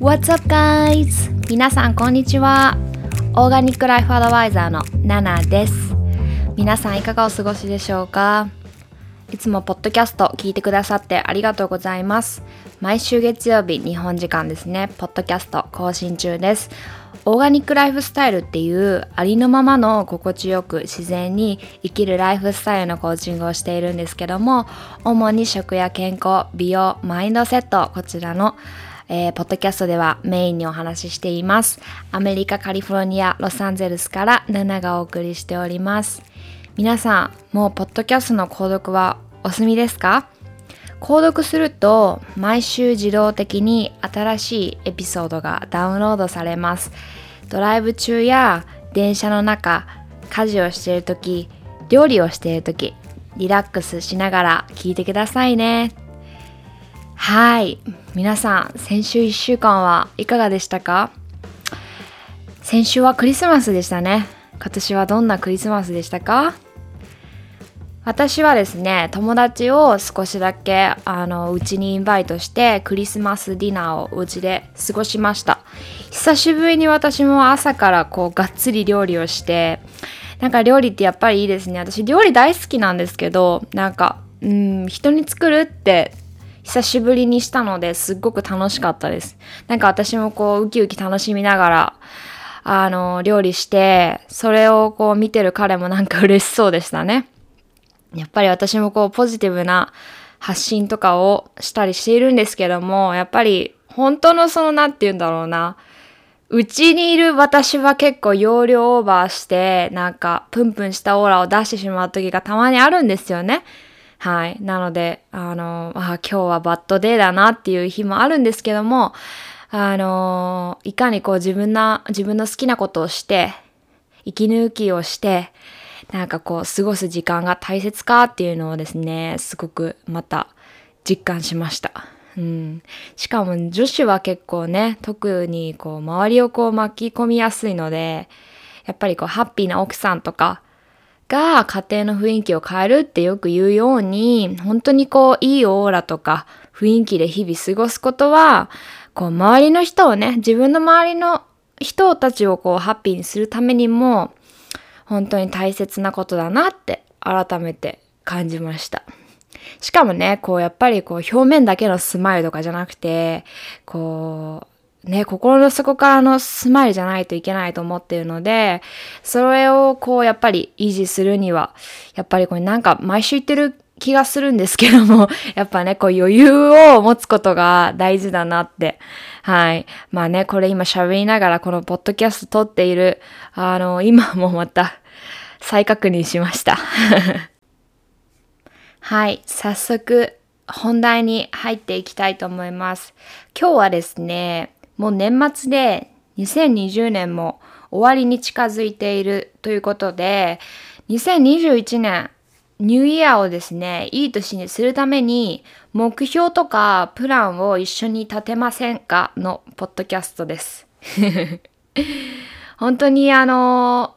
What's up guys? 皆さんこんにちは。オーガニックライフアドバイザーのナナです。皆さんいかがお過ごしでしょうか？いつもポッドキャスト聞いてくださってありがとうございます。毎週月曜日日本時間ですね、ポッドキャスト更新中です。オーガニックライフスタイルっていうありのままの心地よく自然に生きるライフスタイルのコーチングをしているんですけども主に食や健康美容マインドセットこちらのえー、ポッドキャストではメインにお話ししています。アメリカ、カリフォルニア、ロサンゼルスからナナがお送りしております。皆さん、もうポッドキャストの購読はお済みですか？購読すると毎週自動的に新しいエピソードがダウンロードされます。ドライブ中や電車の中、家事をしている時、料理をしている時、リラックスしながら聞いてくださいね。はい。皆さん、先週1週間はいかがでしたか？先週はクリスマスでしたね。今年はどんなクリスマスでしたか？私はですね、友達を少しだけあのうちにインバイトしてクリスマスディナーをうちで過ごしました。久しぶりに私も朝からこうがっつり料理をして、なんか料理ってやっぱりいいですね。私料理大好きなんですけど、なんか、うん、人に作るって久しぶりにしたのですっごく楽しかったです。なんか私もこうウキウキ楽しみながらあの料理してそれをこう見てる彼もなんか嬉しそうでしたね。やっぱり私もこうポジティブな発信とかをしたりしているんですけどもやっぱり本当のその何て言うんだろうなうちにいる私は結構容量オーバーしてなんかプンプンしたオーラを出してしまう時がたまにあるんですよね。はい。なので、あの、あ今日はバッドデーだなっていう日もあるんですけども、あの、いかにこう自分な、自分の好きなことをして、息抜きをして、なんかこう過ごす時間が大切かっていうのをですね、すごくまた実感しました。うん、しかも女子は結構ね、特にこう周りをこう巻き込みやすいので、やっぱりこうハッピーな奥さんとか、が家庭の雰囲気を変えるってよく言うように、本当にこう、いいオーラとか雰囲気で日々過ごすことは、こう、周りの人をね、自分の周りの人たちをこう、ハッピーにするためにも、本当に大切なことだなって改めて感じました。しかもね、こうやっぱりこう表面だけのスマイルとかじゃなくて、こうね、心の底からのスマイルじゃないといけないと思っているので、それをこうやっぱり維持するには、やっぱりこれなんか毎週言ってる気がするんですけども、やっぱね、こう余裕を持つことが大事だなって。はい。まあね、これ今喋りながらこのポッドキャスト撮っている、あの、今もまた再確認しました。はい。早速、本題に入っていきたいと思います。今日はですね、もう年末で2020年も終わりに近づいているということで、2021年、ニューイヤーをですね、いい年にするために、目標とかプランを一緒に立てませんかのポッドキャストです。本当にあの、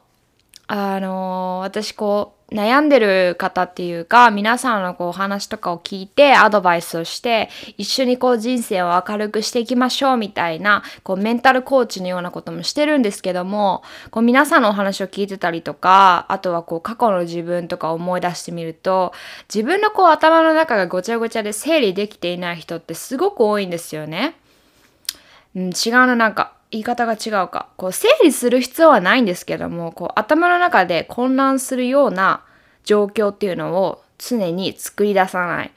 あの、私こう、悩んでる方っていうか、皆さんのこうお話とかを聞いてアドバイスをして、一緒にこう人生を明るくしていきましょうみたいな、こうメンタルコーチのようなこともしてるんですけども、こう皆さんのお話を聞いてたりとか、あとはこう過去の自分とか思い出してみると、自分のこう頭の中がごちゃごちゃで整理できていない人ってすごく多いんですよね。うん、違うな、なんか。言い方が違うか。こう、整理する必要はないんですけども、こう、頭の中で混乱するような状況っていうのを常に作り出さない。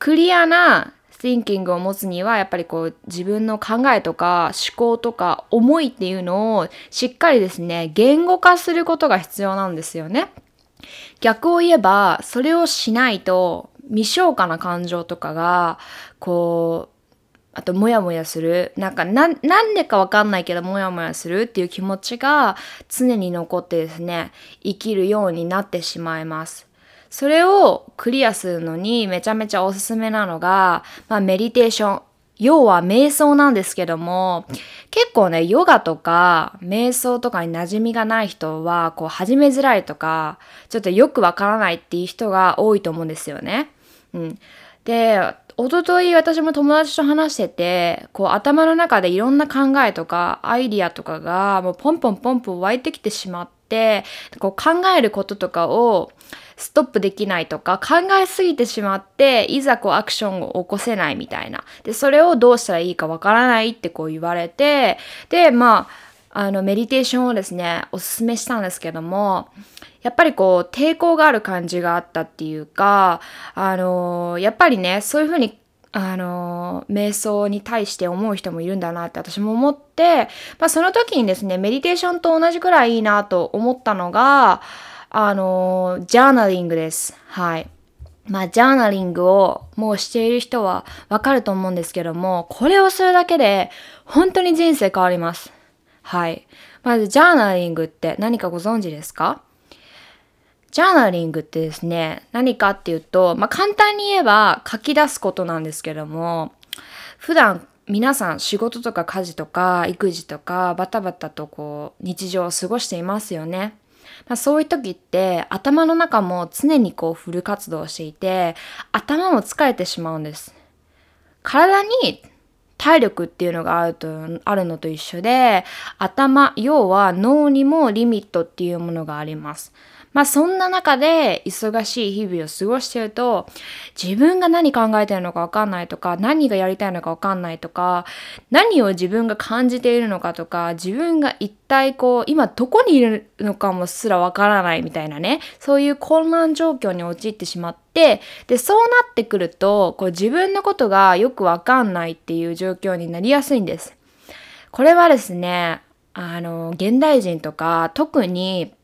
クリアな thinking を持つには、やっぱりこう、自分の考えとか思考とか思いっていうのをしっかりですね、言語化することが必要なんですよね。逆を言えば、それをしないと、未消化な感情とかが、こう、あと、もやもやする。なんか、な、なんでかわかんないけど、もやもやするっていう気持ちが常に残ってですね、生きるようになってしまいます。それをクリアするのにめちゃめちゃおすすめなのが、まあ、メディテーション。要は瞑想なんですけども、結構ね、ヨガとか瞑想とかに馴染みがない人は、こう始めづらいとか、ちょっとよくわからないっていう人が多いと思うんですよね。うん。で、一昨日私も友達と話してて、こう頭の中でいろんな考えとかアイディアとかがもうポンポンポンポン湧いてきてしまって、こう考えることとかをストップできないとか考えすぎてしまっていざこうアクションを起こせないみたいな。で、それをどうしたらいいかわからないってこう言われて、で、まあ、あのメディテーションをですね、おすすめしたんですけども、やっぱりこう抵抗がある感じがあったっていうか、あのやっぱりね、そういうふうにあの、瞑想に対して思う人もいるんだなって私も思って、まあその時にですね、メディテーションと同じくらいいいなと思ったのが、あの、ジャーナリングです。はい。まあ、ジャーナリングをもうしている人はわかると思うんですけども、これをするだけで本当に人生変わります。はい。まず、ジャーナリングって何かご存知ですか？ジャーナリングってですね、何かっていうと、まあ、簡単に言えば書き出すことなんですけども、普段皆さん仕事とか家事とか育児とかバタバタとこう日常を過ごしていますよね。まあ、そういう時って頭の中も常にこうフル活動していて頭も疲れてしまうんです。体に体力っていうのがあるとあるのと一緒で頭要は脳にもリミットっていうものがあります。まあそんな中で忙しい日々を過ごしてると自分が何考えてるのかわかんないとか何がやりたいのかわかんないとか何を自分が感じているのかとか自分が一体こう今どこにいるのかもすらわからないみたいなねそういう混乱状況に陥ってしまってでそうなってくるとこう自分のことがよくわかんないっていう状況になりやすいんです。これはですねあの現代人とか特に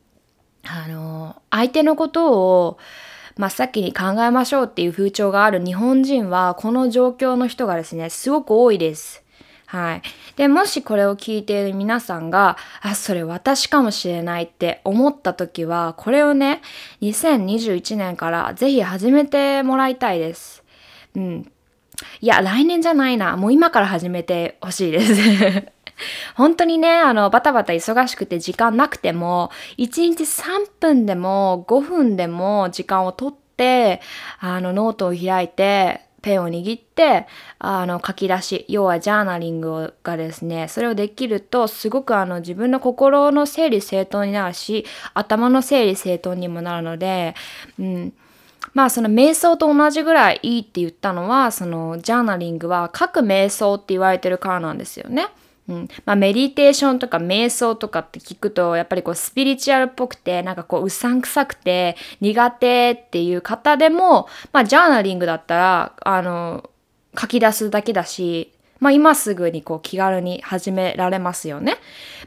あの、相手のことを真っ先に考えましょうっていう風潮がある日本人は、この状況の人がですね、すごく多いです。はい。で、もしこれを聞いている皆さんが、あ、それ私かもしれないって思った時は、これをね、2021年からぜひ始めてもらいたいです。うん。いや、来年じゃないな。もう今から始めてほしいです。本当にね、あの、バタバタ忙しくて時間なくても、1日3分でも5分でも時間をとって、あの、ノートを開いて、ペンを握って、あの、書き出し、要はジャーナリングがですね、それをできると、すごくあの、自分の心の整理整頓になるし、頭の整理整頓にもなるので、うん。まあその瞑想と同じぐらいいいって言ったのは、そのジャーナリングは書く瞑想って言われてるからなんですよね。うん。まあ、メディテーションとか瞑想とかって聞くと、やっぱりこう、スピリチュアルっぽくて、なんかこう、うさんくさくて、苦手っていう方でも、まあ、ジャーナリングだったら、あの、書き出すだけだし、まあ、今すぐにこう、気軽に始められますよね。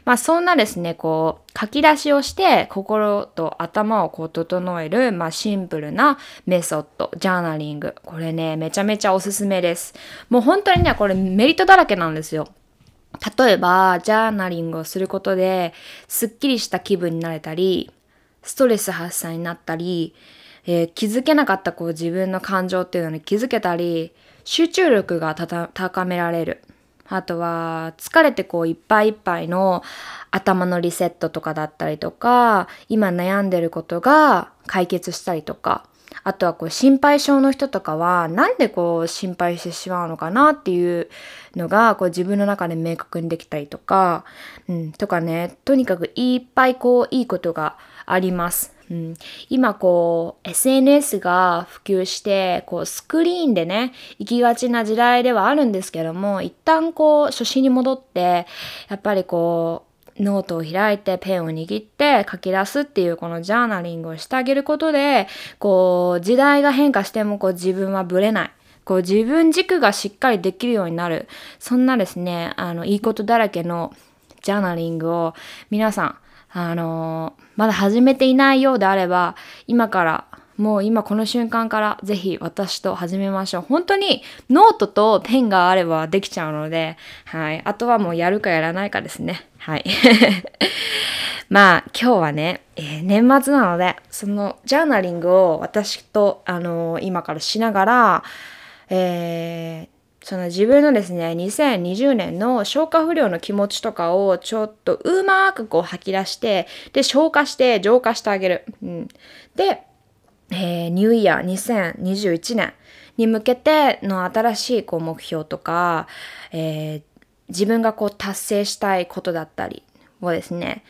まあ、そんなですね、こう、書き出しをして、心と頭をこう、整える、まあ、シンプルなメソッド、ジャーナリング。これね、めちゃめちゃおすすめです。もう本当にね、これメリットだらけなんですよ。例えば、ジャーナリングをすることで、すっきりした気分になれたり、ストレス発散になったり、えー、気づけなかったこう自分の感情っていうのに気づけたり、集中力が高められる。あとは、疲れてこういっぱいいっぱいの頭のリセットとかだったりとか、今悩んでることが解決したりとか、あとはこう心配性の人とかはなんでこう心配してしまうのかなっていうのがこう自分の中で明確にできたりとか、うん、とかね、とにかくいっぱいこういいことがあります。うん、今こう SNS が普及してこうスクリーンでね行きがちな時代ではあるんですけども一旦こう初心に戻ってやっぱりこうノートを開いてペンを握って書き出すっていうこのジャーナリングをしてあげることで、こう時代が変化してもこう自分はブレない。こう自分軸がしっかりできるようになる。そんなですね、あの、いいことだらけのジャーナリングを皆さん、あのまだ始めていないようであれば、今からもう今この瞬間からぜひ私と始めましょう。本当にノートとペンがあればできちゃうので、はい。あとはもうやるかやらないかですね。はい。まあ今日はね、えー、年末なので、そのジャーナリングを私と、あのー、今からしながら、えー、その自分のですね、2020年の消化不良の気持ちとかをちょっとうまくこう吐き出して、で、消化して浄化してあげる。うん、で、えー、ニューイヤー2021年に向けての新しいこう目標とか、えー、自分がこう達成したいことだったりをですね、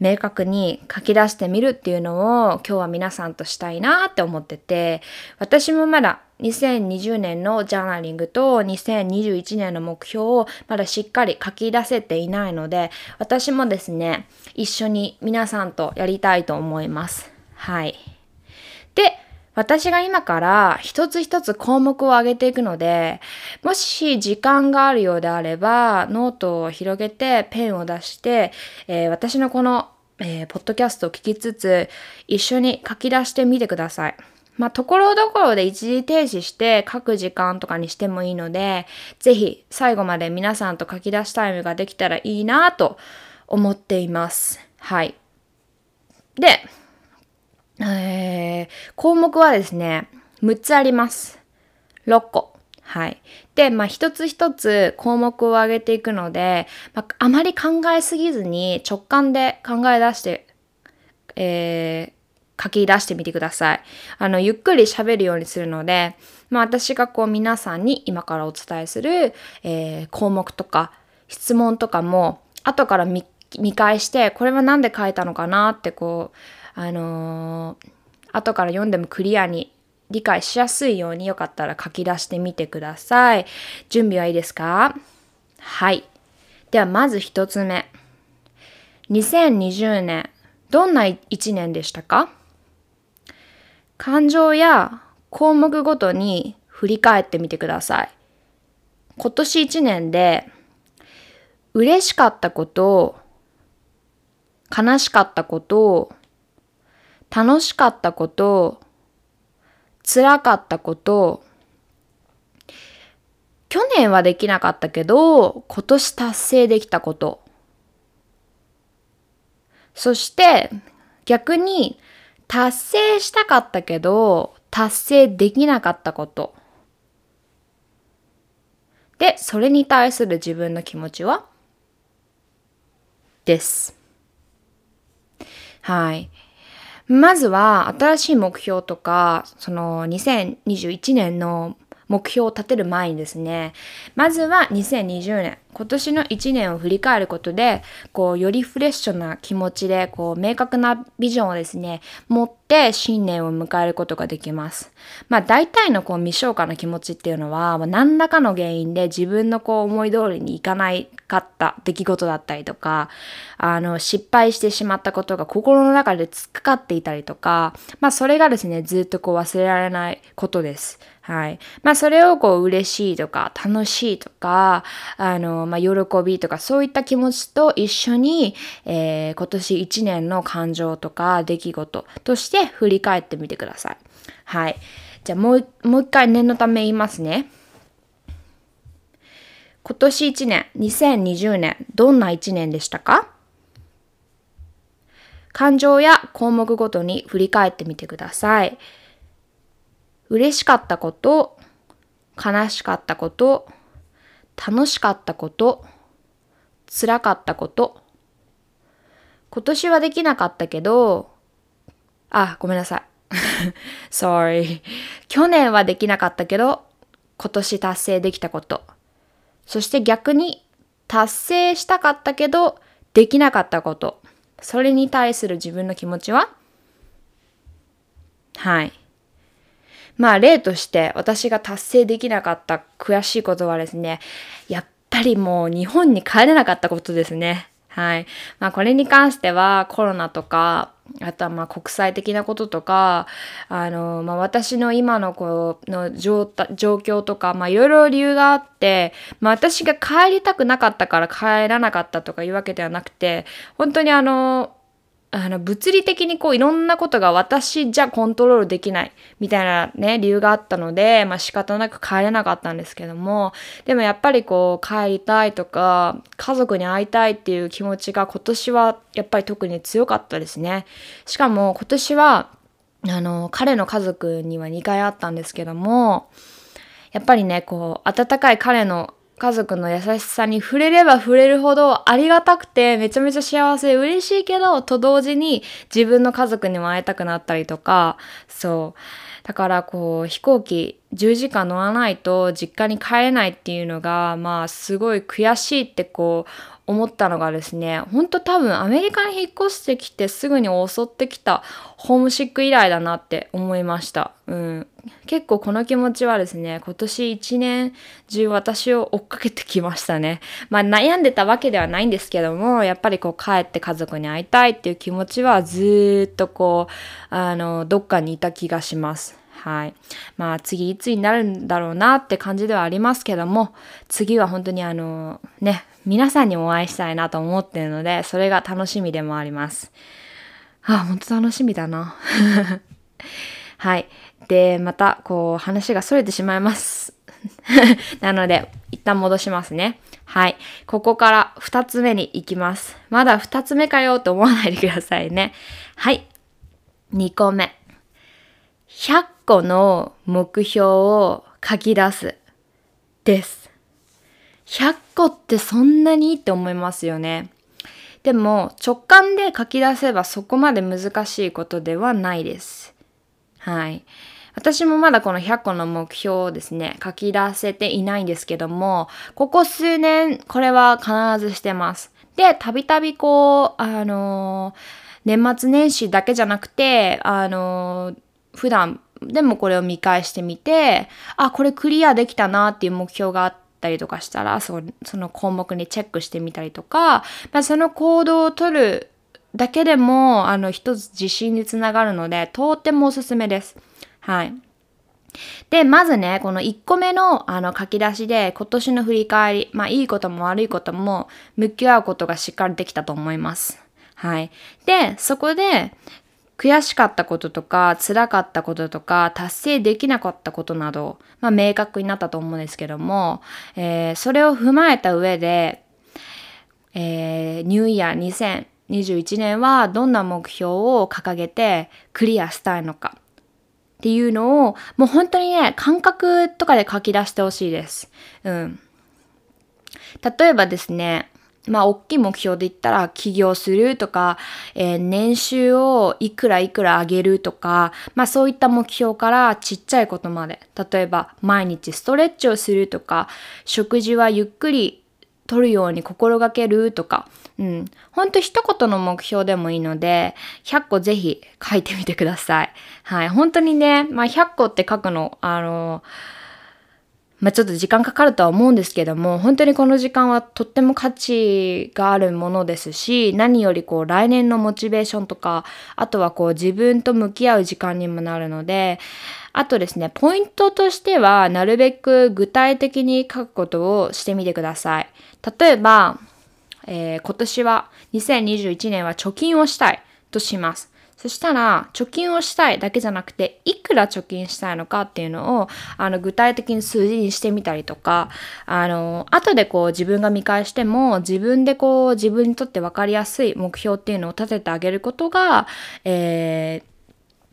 明確に書き出してみるっていうのを今日は皆さんとしたいなって思ってて、私もまだ2020年のジャーナリングと2021年の目標をまだしっかり書き出せていないので、私もですね、一緒に皆さんとやりたいと思います。はい。で、私が今から一つ一つ項目を上げていくので、もし時間があるようであれば、ノートを広げてペンを出して、えー、私のこの、えー、ポッドキャストを聞きつつ、一緒に書き出してみてください。まあ、ところどころで一時停止して書く時間とかにしてもいいので、ぜひ最後まで皆さんと書き出しタイムができたらいいなと思っています。はい。で、えー、項目はですね、6つあります。6個。はい。で、まあ、一つ一つ項目を上げていくので、まあ、あまり考えすぎずに直感で考え出して、えー、書き出してみてください。あの、ゆっくり喋るようにするので、まあ、私がこう皆さんに今からお伝えする、えー、項目とか質問とかも後から見見返して、これは何で書いたのかなってこう、あのー、後から読んでもクリアに理解しやすいようによかったら書き出してみてください。準備はいいですか？はい。ではまず一つ目。2020年、どんな一年でしたか？感情や項目ごとに振り返ってみてください。今年一年で嬉しかったこと、悲しかったこと、楽しかったこと、辛かったこと、去年はできなかったけど、今年達成できたこと。そして逆に達成したかったけど、達成できなかったこと。で、それに対する自分の気持ちは？です。はい。まずは新しい目標とか、その2021年の目標を立てる前にですね、まずは2020年、今年の1年を振り返ることで、こう、よりフレッシュな気持ちで、こう、明確なビジョンをですね、持って新年を迎えることができます。まあ、大体のこう、未消化な気持ちっていうのは、何らかの原因で自分のこう、思い通りにいかないかった出来事だったりとか、あの、失敗してしまったことが心の中で突っかかっていたりとか、まあ、それがですね、ずっとこう、忘れられないことです。はい。まあ、それをこう、嬉しいとか、楽しいとか、あの、まあ、喜びとか、そういった気持ちと一緒に、えー、今年1年の感情とか、出来事として振り返ってみてください。はい。じゃあ、もう、もう一回念のため言いますね。今年1年、2020年、どんな1年でしたか？感情や項目ごとに振り返ってみてください。嬉しかったこと、悲しかったこと、楽しかったこと、辛かったこと。今年はできなかったけど、あ、ごめんなさい。sorry. 去年はできなかったけど、今年達成できたこと。そして逆に達成したかったけど、できなかったこと。それに対する自分の気持ちは？はい。まあ例として私が達成できなかった悔しいことはですね、やっぱりもう日本に帰れなかったことですね。はい。まあこれに関してはコロナとか、あとはまあ国際的なこととか、あの、まあ私の今のこの状況とか、まあいろいろ理由があって、まあ私が帰りたくなかったから帰らなかったとかいうわけではなくて、本当にあの、あの、物理的にこういろんなことが私じゃコントロールできないみたいなね、理由があったので、まあ仕方なく帰れなかったんですけども、でもやっぱりこう帰りたいとか、家族に会いたいっていう気持ちが今年はやっぱり特に強かったですね。しかも今年は、あの、彼の家族には2回会ったんですけども、やっぱりね、こう、温かい彼の家族の優しさに触れれば触れるほどありがたくてめちゃめちゃ幸せ嬉しいけどと同時に自分の家族にも会いたくなったりとか。そう。だからこう飛行機10時間乗らないと実家に帰れないっていうのが、まあすごい悔しいってこう思ったのがですね、ほんと多分アメリカに引っ越してきてすぐに襲ってきたホームシック以来だなって思いました。うん。結構この気持ちはですね、今年1年中私を追っかけてきましたね。まあ悩んでたわけではないんですけども、やっぱりこう帰って家族に会いたいっていう気持ちはずっとこう、あの、どっかにいた気がします。はい。まあ次いつになるんだろうなって感じではありますけども、次は本当にあの、ね、皆さんにお会いしたいなと思ってるので、それが楽しみでもあります。あ、本当楽しみだな。はい。で、また、こう、話が逸れてしまいます。なので、一旦戻しますね。はい。ここから二つ目に行きます。まだ二つ目かよと思わないでくださいね。はい。二個目。100個の目標を書き出す。です。100個ってそんなにって思いますよね。でも直感で書き出せばそこまで難しいことではないです。はい。私もまだこの100個の目標をですね、書き出せていないんですけども、ここ数年これは必ずしてます。で、たびたびこう、あのー、年末年始だけじゃなくて、あのー、普段でもこれを見返してみて、あ、これクリアできたなっていう目標があって、たりとかしたらその項目にチェックしてみたりとか、まあ、その行動をとるだけでもあの一つ自信につながるのでとってもおすすめです。はい。で、まずね、この1個目のあの書き出しで今年の振り返り、まあいいことも悪いことも向き合うことがしっかりできたと思います。はい。で、そこで悔しかったこととか、辛かったこととか、達成できなかったことなど、まあ、明確になったと思うんですけども、えー、それを踏まえた上で、えー、ニューイヤー2021年はどんな目標を掲げてクリアしたいのかっていうのを、もう本当にね、感覚とかで書き出してほしいです。うん。例えばですね、まあ、大きい目標で言ったら、起業するとか、えー、年収をいくらいくら上げるとか、まあ、そういった目標からちっちゃいことまで、例えば、毎日ストレッチをするとか、食事はゆっくりとるように心がけるとか、うん。ほんと一言の目標でもいいので、100個ぜひ書いてみてください。はい。本当にね、まあ、100個って書くの、あのーまあ、ちょっと時間かかるとは思うんですけども、本当にこの時間はとっても価値があるものですし、何よりこう来年のモチベーションとか、あとはこう自分と向き合う時間にもなるので、あとですね、ポイントとしては、なるべく具体的に書くことをしてみてください。例えば、えー、今年は、2021年は貯金をしたいとします。そしたら、貯金をしたいだけじゃなくて、いくら貯金したいのかっていうのを、あの、具体的に数字にしてみたりとか、あの、後でこう自分が見返しても、自分でこう自分にとって分かりやすい目標っていうのを立ててあげることが、え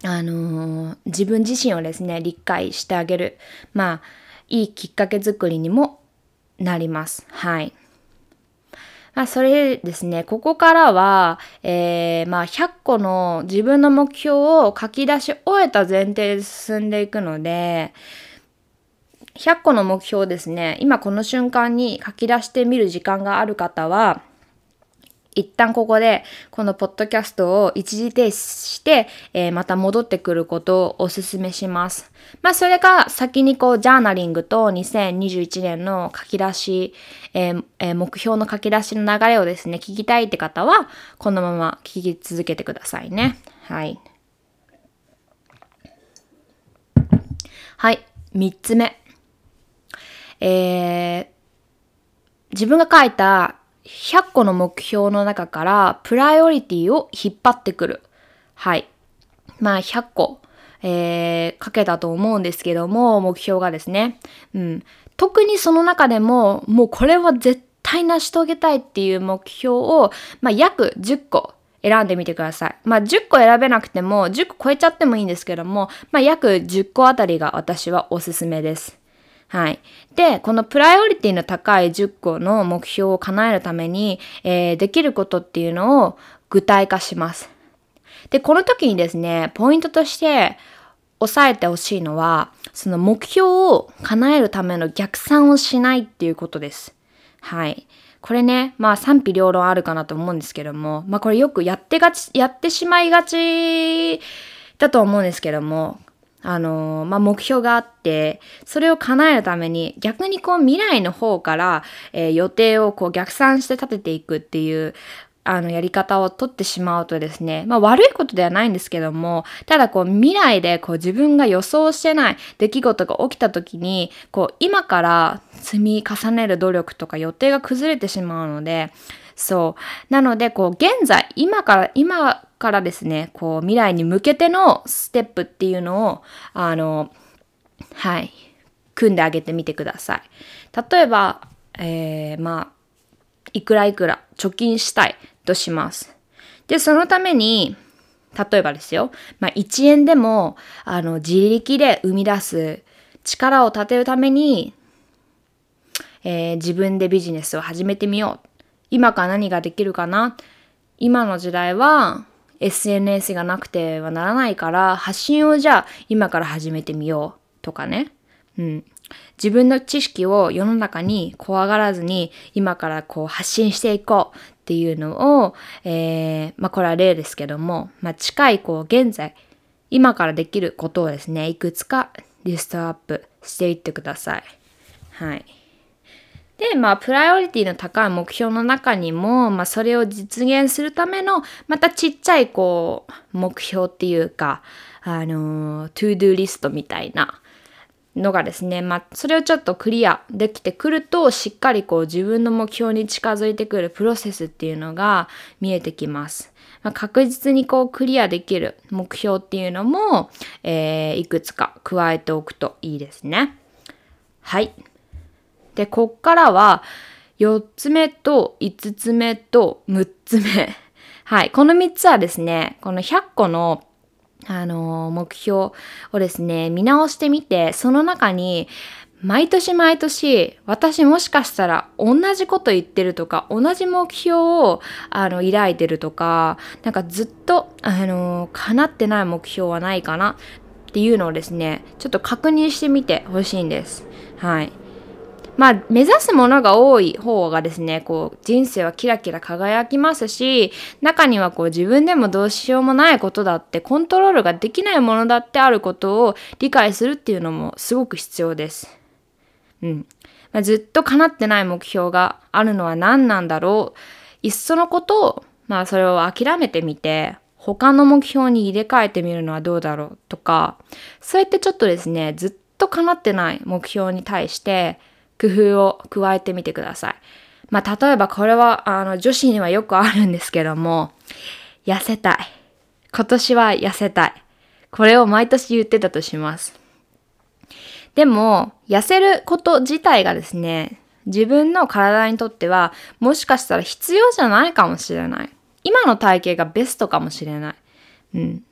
ー、あの自分自身をですね、理解してあげる。まあ、いいきっかけ作りにもなります。はい。あ、それですね、ここからは、えー、まあ、100個の自分の目標を書き出し終えた前提で進んでいくので、100個の目標ですね、今この瞬間に書き出してみる時間がある方は、一旦ここでこのポッドキャストを一時停止して、えー、また戻ってくることをお勧めします。まあそれか先にこうジャーナリングと2021年の書き出し、えーえー、目標の書き出しの流れをですね、聞きたいって方はこのまま聞き続けてくださいね。はい。はい。三つ目。えー、自分が書いた100個の目標の中からプライオリティを引っ張ってくる。はい。まあ100個、えー、かけたと思うんですけども、目標がですね。うん。特にその中でも、もうこれは絶対成し遂げたいっていう目標を、まあ約10個選んでみてください。まあ10個選べなくても、10個超えちゃってもいいんですけども、まあ約10個あたりが私はおすすめです。はい。で、このプライオリティの高い10個の目標を叶えるために、えー、できることっていうのを具体化します。で、この時にですね、ポイントとして、押さえてほしいのは、その目標を叶えるための逆算をしないっていうことです。はい。これね、まあ賛否両論あるかなと思うんですけども、まあこれよくやってがち、やってしまいがちだと思うんですけども、あの、まあ、目標があって、それを叶えるために逆にこう未来の方から、えー、予定をこう逆算して立てていくっていう、あの、やり方をとってしまうとですね、まあ悪いことではないんですけども、ただこう未来でこう自分が予想してない出来事が起きた時に、こう今から積み重ねる努力とか予定が崩れてしまうので、そう。なので、こう、現在、今から、今からですね、こう、未来に向けてのステップっていうのを、あの、はい、組んであげてみてください。例えば、えー、まあ、いくらいくら貯金したいとします。で、そのために、例えばですよ、まあ、1円でも、あの、自力で生み出す力を立てるために、えー、自分でビジネスを始めてみよう今から何ができるかな？今の時代は SNS がなくてはならないから発信をじゃあ今から始めてみようとかね。うん。自分の知識を世の中に怖がらずに今からこう発信していこうっていうのを、えー、まあこれは例ですけども、まあ近いこう現在今からできることをですね、いくつかリストアップしていってください。はい。で、まあ、プライオリティの高い目標の中にも、まあ、それを実現するための、またちっちゃい、こう、目標っていうか、あの、 to do list みたいなのがですね、まあ、それをちょっとクリアできてくると、しっかりこう、自分の目標に近づいてくるプロセスっていうのが見えてきます。まあ、確実にこう、クリアできる目標っていうのも、えー、いくつか加えておくといいですね。はい。で、こっからは、4つ目と5つ目と6つ目。はい。この3つはですね、この100個のあのー、目標をですね、見直してみて、その中に、毎年毎年、私もしかしたら同じこと言ってるとか、同じ目標を、あの、抱いてるとか、なんかずっと、あのー、叶ってない目標はないかなっていうのをですね、ちょっと確認してみてほしいんです。はい。まあ、目指すものが多い方がですね、こう、人生はキラキラ輝きますし、中にはこう、自分でもどうしようもないことだって、コントロールができないものだってあることを理解するっていうのもすごく必要です。うん。まあ、ずっと叶ってない目標があるのは何なんだろう。いっそのことを、まあ、それを諦めてみて、他の目標に入れ替えてみるのはどうだろうとか、そうやってちょっとですね、ずっと叶ってない目標に対して、工夫を加えてみてください。まあ、例えばこれは、あの、女子にはよくあるんですけども、痩せたい。今年は痩せたい。これを毎年言ってたとします。でも、痩せること自体がですね、自分の体にとっては、もしかしたら必要じゃないかもしれない。今の体型がベストかもしれない。うん。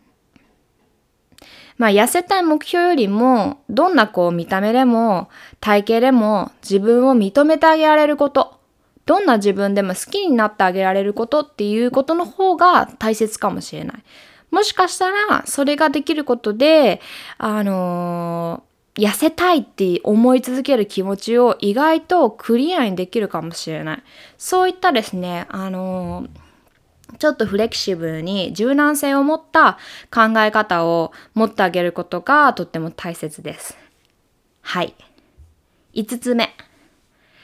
まあ痩せたい目標よりも、どんなこう見た目でも体型でも自分を認めてあげられること、どんな自分でも好きになってあげられることっていうことの方が大切かもしれない。もしかしたらそれができることで、あのー、痩せたいって思い続ける気持ちを意外とクリアにできるかもしれない。そういったですね、あのちょっとフレキシブルに柔軟性を持った考え方を持ってあげることがとっても大切です。はい。5つ目。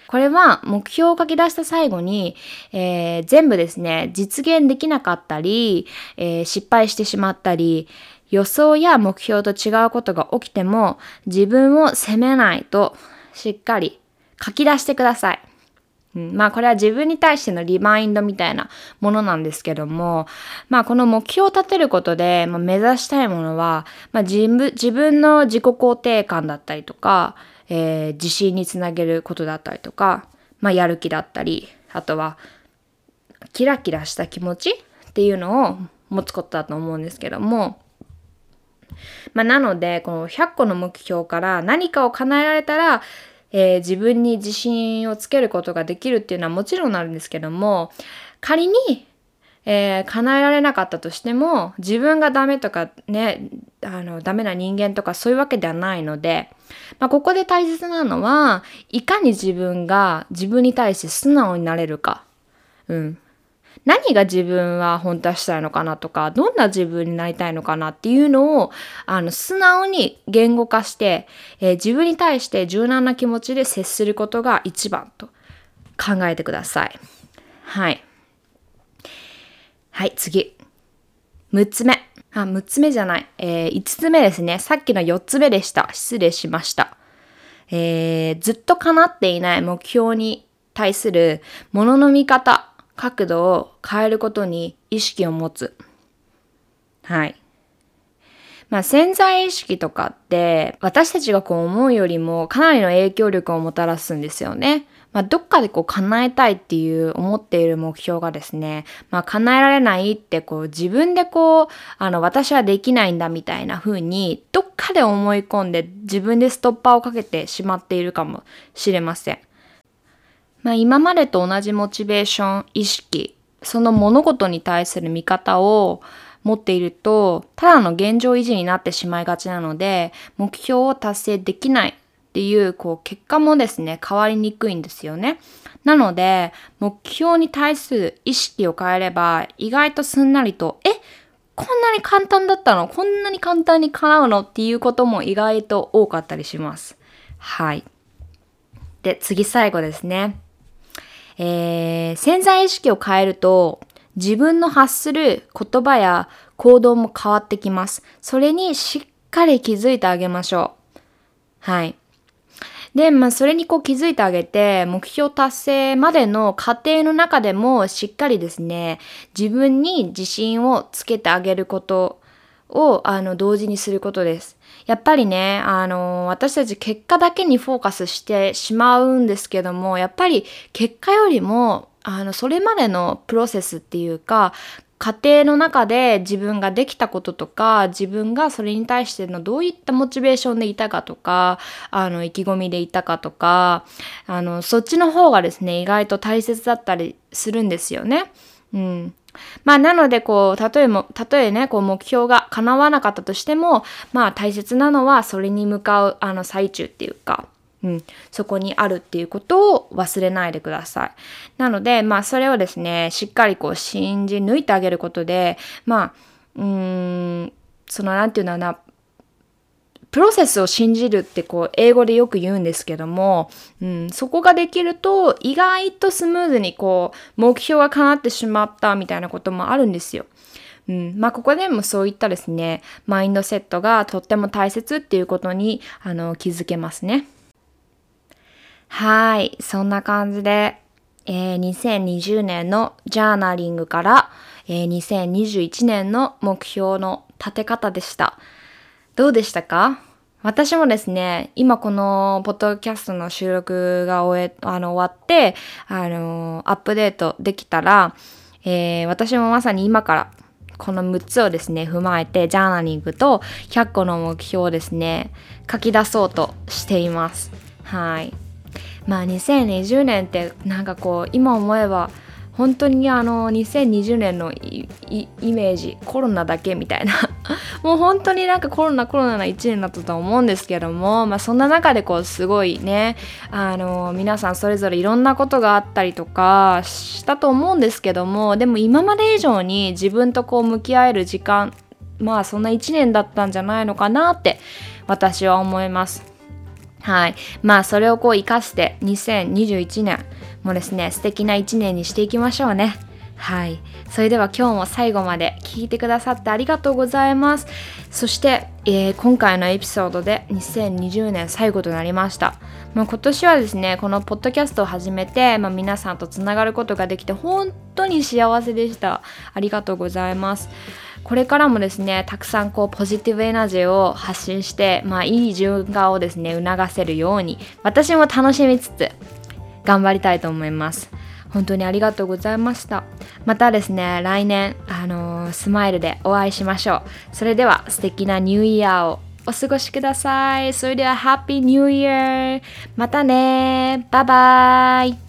これは目標を書き出した最後に、えー、全部ですね、実現できなかったり、えー、失敗してしまったり、予想や目標と違うことが起きても自分を責めないとしっかり書き出してください。うん、まあこれは自分に対してのリマインドみたいなものなんですけども、まあこの目標を立てることで、まあ、目指したいものは、まあ、自分自分の自己肯定感だったりとか、えー、自信につなげることだったりとか、まあやる気だったり、あとはキラキラした気持ちっていうのを持つことだと思うんですけども、まあ、なので、この100個の目標から何かを叶えられたら、えー、自分に自信をつけることができるっていうのはもちろんなんですけども仮にえー、叶えられなかったとしても自分がダメとかねあのダメな人間とかそういうわけではないので、まあ、ここで大切なのはいかに自分が自分に対して素直になれるか。うん。何が自分は本当はしたいのかなとか、どんな自分になりたいのかなっていうのを、あの、素直に言語化して、えー、自分に対して柔軟な気持ちで接することが一番と考えてください。はい。はい、次。6つ目。あ、6つ目じゃない。えー、5つ目ですね。さっきの4つ目でした。失礼しました。えー、ずっと叶っていない目標に対するものの見方、角度を変えることに意識を持つ。はい。まあ潜在意識とかって私たちがこう思うよりもかなりの影響力をもたらすんですよね。まあ、どっかでこう叶えたいっていう思っている目標がですね、まあ、叶えられないってこう自分でこう、あの、私はできないんだみたいな風に、どっかで思い込んで自分でストッパーをかけてしまっているかもしれません。まあ、今までと同じモチベーション、意識、その物事に対する見方を持っていると、ただの現状維持になってしまいがちなので、目標を達成できないっていう、こう、結果もですね、変わりにくいんですよね。なので、目標に対する意識を変えれば、意外とすんなりと、えこんなに簡単だったの？こんなに簡単に叶うの？っていうことも意外と多かったりします。はい。で、次最後ですね。えー、潜在意識を変えると、自分の発する言葉や行動も変わってきます。それにしっかり気づいてあげましょう。はい。で、まあ、それにこう気づいてあげて、目標達成までの過程の中でもしっかりですね、自分に自信をつけてあげることを、あの、同時にすることです。やっぱりね、あの、私たち結果だけにフォーカスしてしまうんですけども、やっぱり結果よりも、あの、それまでのプロセスっていうか、家庭の中で自分ができたこととか、自分がそれに対してのどういったモチベーションでいたかとか、あの、意気込みでいたかとか、あの、そっちの方がですね、意外と大切だったりするんですよね。うん。まあ、なので、こう、例えも、例えね、こう、目標が叶わなかったとしても、まあ、大切なのは、それに向かう、あの、最中っていうか、うん、そこにあるっていうことを忘れないでください。なので、まあそれをですね、しっかりこう信じ抜いてあげることで、まあ、うーん、そのなんていうのかな、プロセスを信じるってこう英語でよく言うんですけども、うん、そこができると意外とスムーズにこう目標が叶ってしまったみたいなこともあるんですよ。うん、まあここでもそういったですね、マインドセットがとっても大切っていうことにあの気づけますね。はい。そんな感じで、えー、2020年のジャーナリングから、えー、2021年の目標の立て方でした。どうでしたか？私もですね、今このポッドキャストの収録が終え、あの、終わって、あの、アップデートできたら、えー、私もまさに今からこの6つをですね、踏まえて、ジャーナリングと100個の目標をですね、書き出そうとしています。はい。まあ2020年ってなんかこう今思えば本当にあの2020年のイメージコロナだけみたいな もう本当になんかコロナコロナな1年だったと思うんですけども、まあ、そんな中でこうすごいねあの皆さんそれぞれいろんなことがあったりとかしたと思うんですけどもでも今まで以上に自分とこう向き合える時間まあそんな1年だったんじゃないのかなって私は思います。はい。まあ、それをこう活かして、2021年もですね、素敵な1年にしていきましょうね。はい。それでは今日も最後まで聞いてくださってありがとうございます。そして、えー、今回のエピソードで2020年最後となりました。まあ、今年はですね、このポッドキャストを始めて、まあ、皆さんとつながることができて本当に幸せでした。ありがとうございます。これからもですね、たくさんこうポジティブエナジーを発信して、まあいい循環をですね、促せるように、私も楽しみつつ、頑張りたいと思います。本当にありがとうございました。またですね、来年、あのー、スマイルでお会いしましょう。それでは素敵なニューイヤーをお過ごしください。それではハッピーニューイヤーまたねバイバーイ